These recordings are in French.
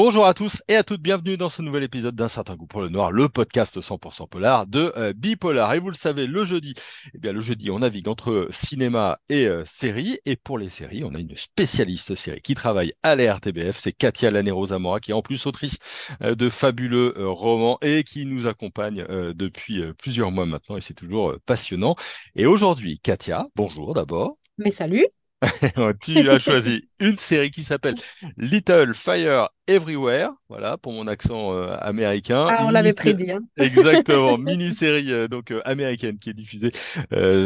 Bonjour à tous et à toutes, bienvenue dans ce nouvel épisode d'un certain goût pour le noir, le podcast 100% polar de euh, Bipolar. Et vous le savez, le jeudi, eh bien le jeudi, on navigue entre cinéma et euh, série. Et pour les séries, on a une spécialiste série qui travaille à la RTBF, c'est Katia Lanero Zamora, qui est en plus autrice euh, de fabuleux romans et qui nous accompagne depuis plusieurs mois maintenant. Et c'est toujours passionnant. Et aujourd'hui, Katia, bonjour d'abord. Mais salut tu as choisi une série qui s'appelle Little Fire Everywhere, voilà pour mon accent euh, américain. Ah, on l'avait prédit. Hein. Exactement, mini-série euh, donc euh, américaine qui est diffusée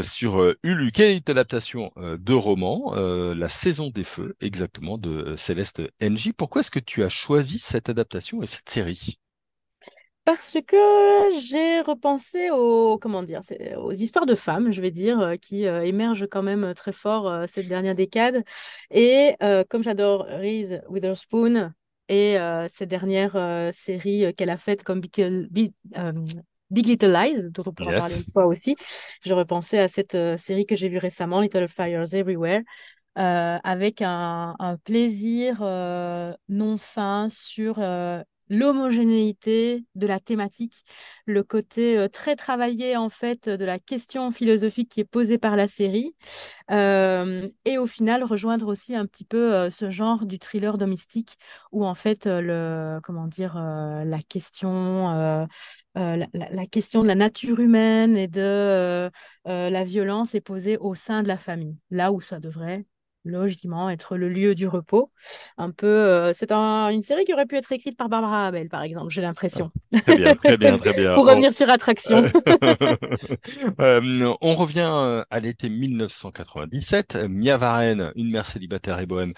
sur Hulu, qui est une adaptation de roman, La Saison des Feux, exactement de Céleste Ng. Pourquoi est-ce que tu as choisi cette adaptation et cette série? Parce que j'ai repensé aux, comment dire, aux histoires de femmes, je vais dire, euh, qui euh, émergent quand même euh, très fort cette dernière décade. Et comme j'adore Reese Witherspoon et ces dernières séries qu'elle a faites comme Big, Little Lies, dont on pourra parler une fois aussi, je repensais à cette série que j'ai vue récemment, Little Fires Everywhere. avec un, un plaisir non fin sur l'homogénéité de la thématique, le côté euh, très travaillé en fait de la question philosophique qui est posée par la série, euh, et au final rejoindre aussi un petit peu euh, ce genre du thriller domestique où en fait le comment dire la question la, question de la nature humaine et de la violence est posée au sein de la famille, là où ça devrait logiquement être le lieu du repos. Un peu, euh, c'est une série qui aurait pu être écrite par Barbara Abel, par exemple, j'ai l'impression. Ah, très bien, très bien, très bien. Pour revenir sur Attraction. Euh, on revient euh, à l'été 1997. Mia Varen, une mère célibataire et bohème,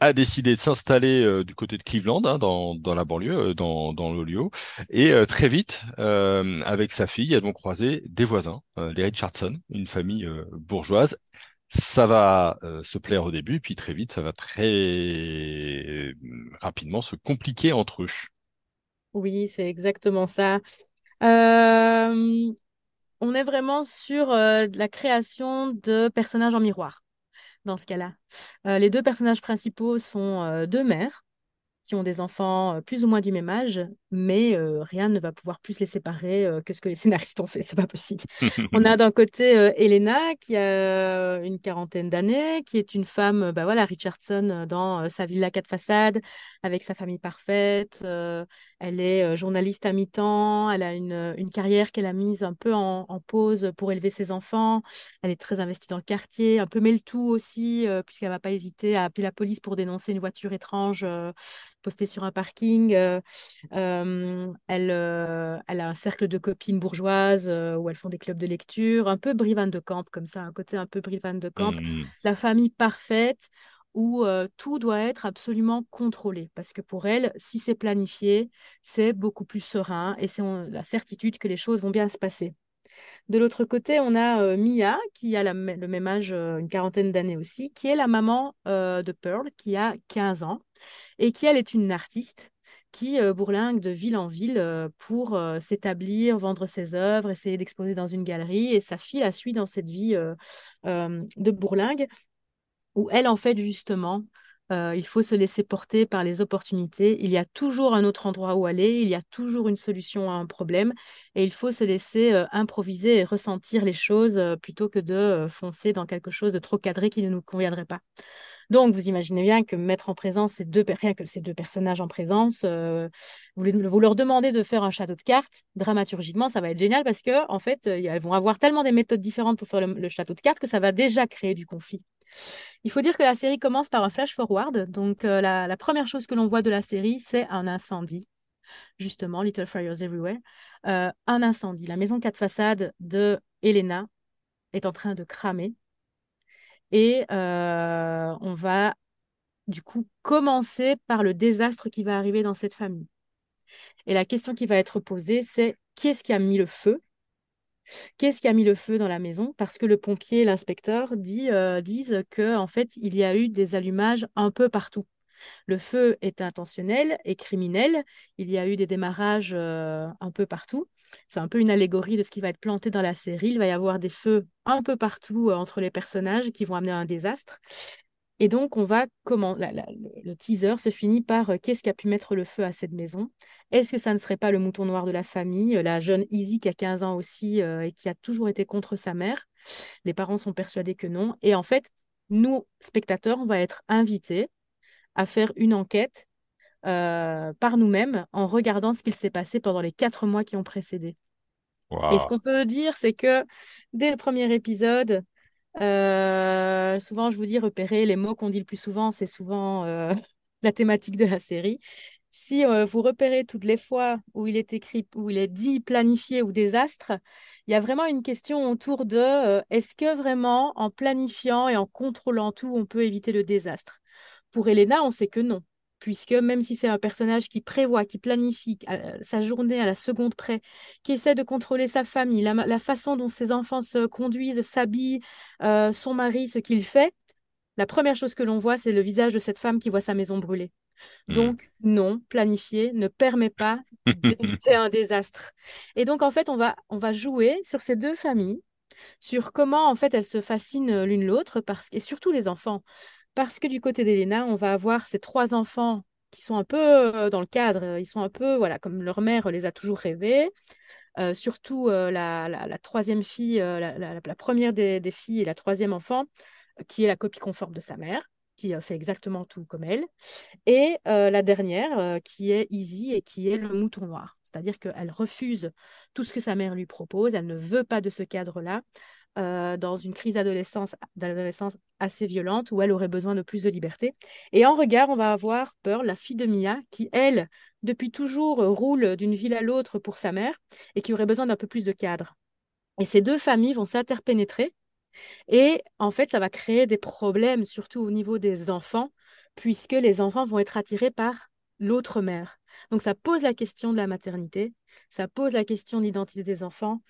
a décidé de s'installer du côté de Cleveland, hein, dans, dans la banlieue, dans, dans l'Olio. Et très vite, avec sa fille, elles vont croiser des voisins, les Richardson, une famille bourgeoise ça va euh, se plaire au début, puis très vite, ça va très euh, rapidement se compliquer entre eux. Oui, c'est exactement ça. Euh, on est vraiment sur la création de personnages en miroir dans ce cas-là. les deux personnages principaux sont deux mères qui ont des enfants plus ou moins du même âge, mais rien ne va pouvoir plus les séparer que ce que les scénaristes ont fait, c'est pas possible. On a d'un côté Elena qui a une quarantaine d'années, qui est une femme, bah voilà, Richardson dans sa villa quatre façades, avec sa famille parfaite. elle est journaliste à mi-temps, elle a une, une carrière qu'elle a mise un peu en, pause pour élever ses enfants. Elle est très investie dans le quartier, un peu mêle-tout aussi, puisqu'elle va pas hésiter à appeler la police pour dénoncer une voiture étrange postée sur un parking. Euh, euh, elle, euh, elle a un cercle de copines bourgeoises où elles font des clubs de lecture, un peu Brivan de Camp, comme ça, un côté un peu Brivan de Camp. Mmh. La famille parfaite où tout doit être absolument contrôlé. Parce que pour elle, si c'est planifié, c'est beaucoup plus serein et c'est la certitude que les choses vont bien se passer. De l'autre côté, on a Mia, qui a le même âge, une quarantaine d'années aussi, qui est la maman de Pearl, qui a 15 ans et qui, elle, est une artiste qui euh, bourlingue de ville en ville euh, pour euh, s'établir, vendre ses œuvres, essayer d'exposer dans une galerie. Et sa fille la suit dans cette vie de bourlingue, où elle, en fait, justement, il faut se laisser porter par les opportunités. Il y a toujours un autre endroit où aller, il y a toujours une solution à un problème, et il faut se laisser improviser et ressentir les choses plutôt que de foncer dans quelque chose de trop cadré qui ne nous conviendrait pas. Donc, vous imaginez bien que mettre en présence ces deux, personnages en présence, euh, vous, leur demandez de faire un château de cartes, dramaturgiquement, ça va être génial parce que en fait, euh, elles vont avoir tellement des méthodes différentes pour faire le, château de cartes que ça va déjà créer du conflit. Il faut dire que la série commence par un flash forward. Donc, euh, la, première chose que l'on voit de la série, c'est un incendie. Justement, Little Fires Everywhere. un incendie. La maison quatre façades de Elena est en train de cramer. Et euh, on va du coup commencer par le désastre qui va arriver dans cette famille. Et la question qui va être posée, c'est qui est-ce qui a mis le feu? Qui est-ce qui a mis le feu dans la maison? Parce que le pompier et l'inspecteur euh, disent que en fait, il y a eu des allumages un peu partout. Le feu est intentionnel et criminel. Il y a eu des démarrages euh, un peu partout. C'est un peu une allégorie de ce qui va être planté dans la série. Il va y avoir des feux un peu partout euh, entre les personnages qui vont amener à un désastre. Et donc, on va comment le, teaser se finit par euh, qu'est-ce qui a pu mettre le feu à cette maison? Est-ce que ça ne serait pas le mouton noir de la famille, euh, la jeune Izzy qui a 15 ans aussi et qui a toujours été contre sa mère? Les parents sont persuadés que non. Et en fait, nous, spectateurs, on va être invités à faire une enquête euh, par nous-mêmes en regardant ce qu'il s'est passé pendant les quatre mois qui ont précédé. Et ce qu'on peut dire, c'est que dès le premier épisode, euh, souvent je vous dis repérer les mots qu'on dit le plus souvent, c'est souvent euh, la thématique de la série. Si vous repérez toutes les fois où il est écrit, où il est dit planifié ou désastre, il y a vraiment une question autour de est-ce que vraiment en planifiant et en contrôlant tout, on peut éviter le désastre? Pour Elena, on sait que non, puisque même si c'est un personnage qui prévoit, qui planifie euh, sa journée à la seconde près, qui essaie de contrôler sa famille, la, la façon dont ses enfants se conduisent, s'habillent, euh, son mari, ce qu'il fait, la première chose que l'on voit, c'est le visage de cette femme qui voit sa maison brûler. Hmm. Donc, non, planifier ne permet pas d'éviter un désastre. Et donc, en fait, on va, on va jouer sur ces deux familles, sur comment, en fait, elles se fascinent l'une l'autre, parce et surtout les enfants. Parce que du côté d'Elena, on va avoir ces trois enfants qui sont un peu euh, dans le cadre, ils sont un peu, voilà, comme leur mère les a toujours rêvés. Euh, surtout euh, la, troisième fille, la, première des, filles et la troisième enfant, qui est la copie conforme de sa mère, qui fait exactement tout comme elle. Et la dernière, qui est Izzy et qui est le mouton noir. C'est-à-dire qu'elle refuse tout ce que sa mère lui propose, elle ne veut pas de ce cadre-là, euh, dans une crise d'adolescence, assez violente où elle aurait besoin de plus de liberté. Et en regard, on va avoir Pearl, la fille de Mia, qui, elle, depuis toujours, euh, roule d'une ville à l'autre pour sa mère et qui aurait besoin d'un peu plus de cadre. Et ces deux familles vont s'interpénétrer et en fait, ça va créer des problèmes, surtout au niveau des enfants, puisque les enfants vont être attirés par l'autre mère. Donc ça pose la question de la maternité, ça pose la question de l'identité des enfants,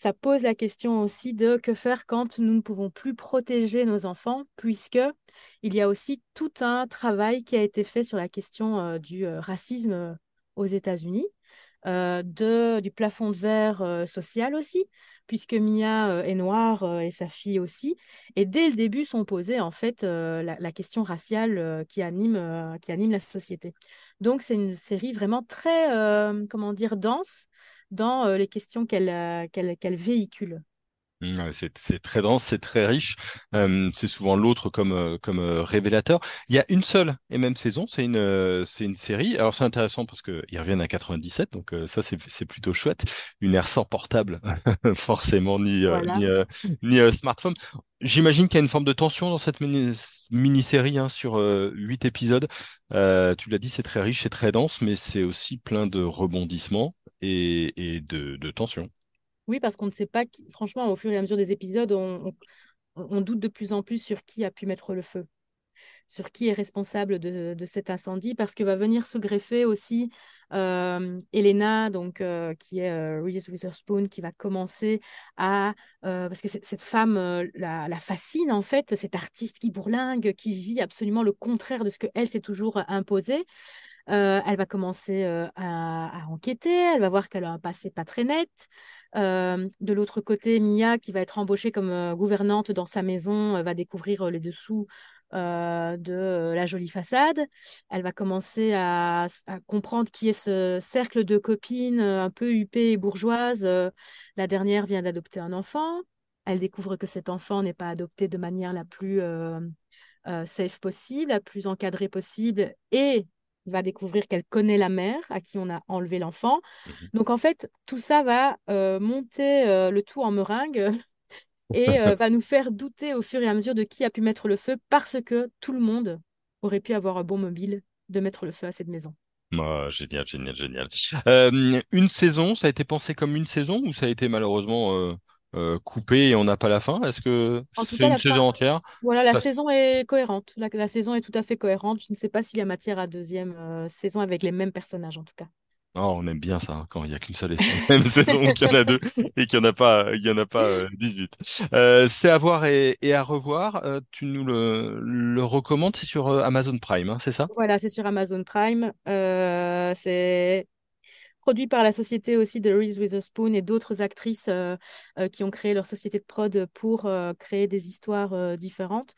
ça pose la question aussi de que faire quand nous ne pouvons plus protéger nos enfants, puisque il y a aussi tout un travail qui a été fait sur la question euh, du euh, racisme euh, aux États-Unis. de, du plafond de verre social aussi, puisque Mia est noire et sa fille aussi. Et dès le début sont posées en fait la, la question raciale qui anime, qui anime la société. Donc c'est une série vraiment très, comment dire, dense dans euh, les questions qu'elle euh, qu'elle qu'elle véhicule. Mm, Ouais, C'est très dense, c'est très riche. Euh, c'est souvent l'autre comme euh, comme euh, révélateur. Il y a une seule et même saison. C'est une euh, c'est une série. Alors c'est intéressant parce que ils reviennent à 97, donc ça c'est plutôt chouette. Une ère sans portable, forcément ni Voilà. ni ni smartphone. J'imagine qu'il y a une forme de tension dans cette mini mini-série hein, sur euh, huit épisodes. Euh, tu l'as dit, c'est très riche, c'est très dense, mais c'est aussi plein de rebondissements et et de de tensions. Oui, parce qu'on ne sait pas, franchement, au fur et à mesure des épisodes, on, doute de plus en plus sur qui a pu mettre le feu. sur qui est responsable de, cet incendie, parce que va venir se greffer aussi euh, Elena, donc, euh, qui est euh, Reese Witherspoon, qui va commencer à... euh, parce que cette femme la, fascine, en fait, cette artiste qui bourlingue, qui vit absolument le contraire de ce que elle s'est toujours imposé. Elle va commencer à enquêter, elle va voir qu'elle a un passé pas très net. Euh, de l'autre côté, Mia, qui va être embauchée comme euh, gouvernante dans sa maison, euh, va découvrir les dessous de la jolie façade. Elle va commencer à, à comprendre qui est ce cercle de copines un peu huppées et bourgeoises. La dernière vient d'adopter un enfant. Elle découvre que cet enfant n'est pas adopté de manière la plus safe possible, la plus encadrée possible, et va découvrir qu'elle connaît la mère à qui on a enlevé l'enfant. Mhm. Donc en fait, tout ça va euh, monter euh, le tout en meringue et euh, va nous faire douter au fur et à mesure de qui a pu mettre le feu parce que tout le monde aurait pu avoir un bon mobile de mettre le feu à cette maison. Ah, génial, génial, génial. Une saison, ça a été pensé comme une saison ou ça a été malheureusement euh, euh, coupé et on n'a pas la fin? Est-ce que c'est une saison fin, entière? voilà, la Ça, saison est cohérente. La, la saison est tout à fait cohérente. Je ne sais pas s'il y a matière à deuxième euh, saison avec les mêmes personnages en tout cas. Oh, on aime bien ça, hein, quand il n'y a qu'une seule et même saison, qu'il y en a deux et qu'il n'y en a pas, il y en a pas euh, 18. Euh, c'est à voir et, et à revoir. Euh, tu nous le, le recommandes, c'est sur Amazon Prime, hein, c'est ça? Voilà, c'est sur Amazon Prime. C'est produit par la société aussi de Reese Witherspoon et d'autres actrices euh, euh, qui ont créé leur société de prod pour euh, créer des histoires différentes.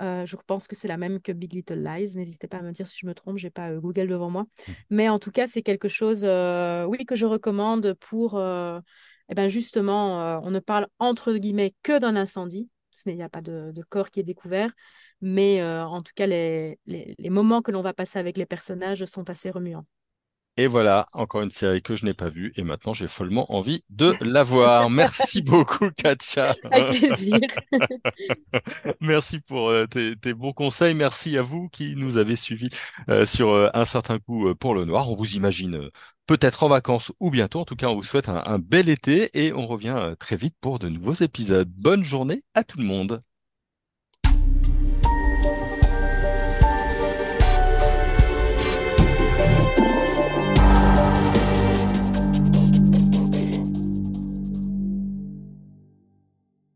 je pense que c'est la même que Big Little Lies. N'hésitez pas à me dire si je me trompe, j'ai pas Google devant moi. Mm. Mais en tout cas, c'est quelque chose, oui, que je recommande pour, eh ben justement, on ne parle entre guillemets que d'un incendie. Il n'y a pas de, corps qui est découvert, mais en tout cas, les, les moments que l'on va passer avec les personnages sont assez remuants. Et voilà, encore une série que je n'ai pas vue et maintenant j'ai follement envie de la voir. Merci beaucoup, Katia. Avec plaisir. Merci pour euh, tes, bons conseils. Merci à vous qui nous avez suivis euh, sur euh, un certain coup pour le noir. On vous imagine peut-être en vacances ou bientôt. En tout cas, on vous souhaite un bel été et on revient très vite pour de nouveaux épisodes. Bonne journée à tout le monde.